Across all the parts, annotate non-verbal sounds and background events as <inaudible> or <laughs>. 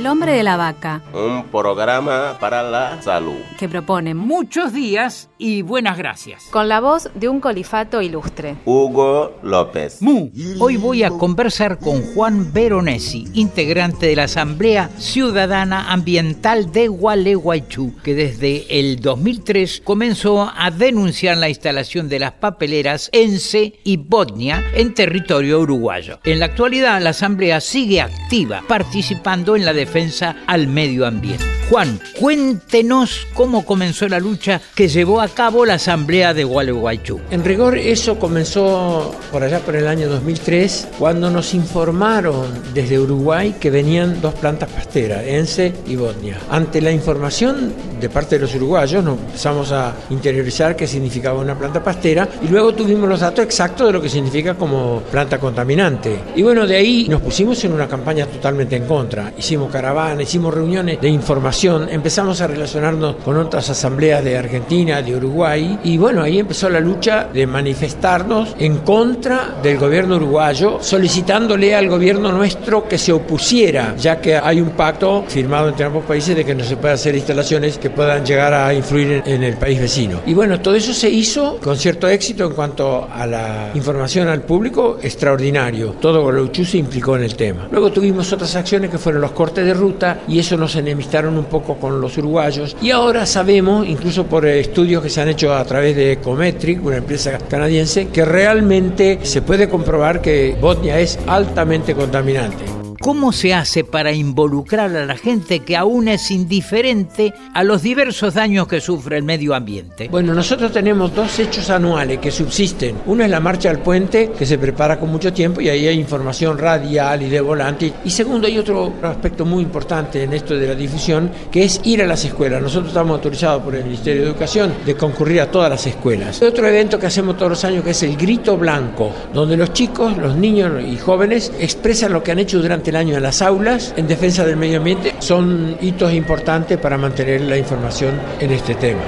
El hombre de la vaca, Un programa para la salud. que propone Muchos días y buenas gracias. Con la voz de un colifato ilustre. Hugo López. Mu, hoy voy a conversar con Juan Veronesi, integrante de la Asamblea Ciudadana Ambiental de Gualeguaychú, que desde el 2003 comenzó a denunciar la instalación de las papeleras ENSE y Botnia en territorio uruguayo. En la actualidad, la Asamblea sigue activa, participando en la defensa al medio ambiente. Juan, cuéntenos cómo comenzó la lucha que llevó a cabo la Asamblea de Gualeguaychú. En rigor eso comenzó por allá por el año 2003 cuando nos informaron desde Uruguay que venían dos plantas pasteras, ENSE y Botnia. Ante la información de parte de los uruguayos nos empezamos a interiorizar qué significaba una planta pastera y luego tuvimos los datos exactos de lo que significa como planta contaminante. Y bueno, de ahí nos pusimos en una campaña totalmente en contra. Hicimos caravanas, hicimos reuniones de información, empezamos a relacionarnos con otras asambleas de Argentina, de Uruguay y bueno, ahí empezó la lucha de manifestarnos en contra del gobierno uruguayo, solicitándole al gobierno nuestro que se opusiera, ya que hay un pacto firmado entre ambos países de que no se puede hacer instalaciones que puedan llegar a influir en, en el país vecino. Y bueno, todo eso se hizo con cierto éxito en cuanto a la información al público, extraordinario. Todo Gualeguaychú se implicó en el tema. Luego tuvimos otras acciones que fueron los cortes de ruta y eso nos enemistaron un poco con los uruguayos. Y ahora sabemos, incluso por eh, estudios que se han hecho a través de Ecometric, una empresa canadiense, que realmente se puede comprobar que Botnia es altamente contaminante. ¿Cómo se hace para involucrar a la gente que aún es indiferente a los diversos daños que sufre el medio ambiente? Bueno, nosotros tenemos dos hechos anuales que subsisten. Uno es la marcha al puente, que se prepara con mucho tiempo y ahí hay información radial y de volante. Y segundo, hay otro aspecto muy importante en esto de la difusión, que es ir a las escuelas. Nosotros estamos autorizados por el Ministerio de Educación de concurrir a todas las escuelas. Hay otro evento que hacemos todos los años que es el Grito Blanco, donde los chicos, los niños y jóvenes expresan lo que han hecho durante el año en las aulas en defensa del medio ambiente. Son hitos importantes para mantener la información en este tema.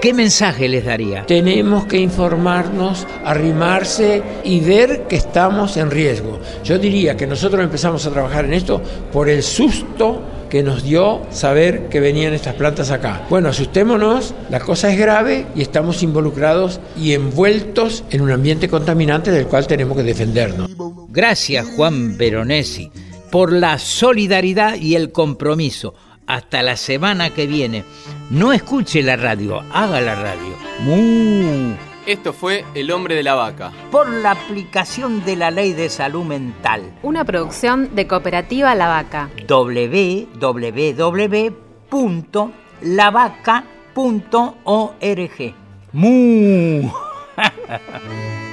¿Qué mensaje les daría? Tenemos que informarnos, arrimarse y ver que estamos en riesgo. Yo diría que nosotros empezamos a trabajar en esto por el susto que nos dio saber que venían estas plantas acá. Bueno, asustémonos, la cosa es grave y estamos involucrados y envueltos en un ambiente contaminante del cual tenemos que defendernos. Gracias Juan Veronesi por la solidaridad y el compromiso. Hasta la semana que viene. No escuche la radio, haga la radio. ¡Mu! Esto fue El hombre de la vaca. Por la aplicación de la ley de salud mental. Una producción de Cooperativa La Vaca. www.lavaca.org. ¡Mu! <laughs>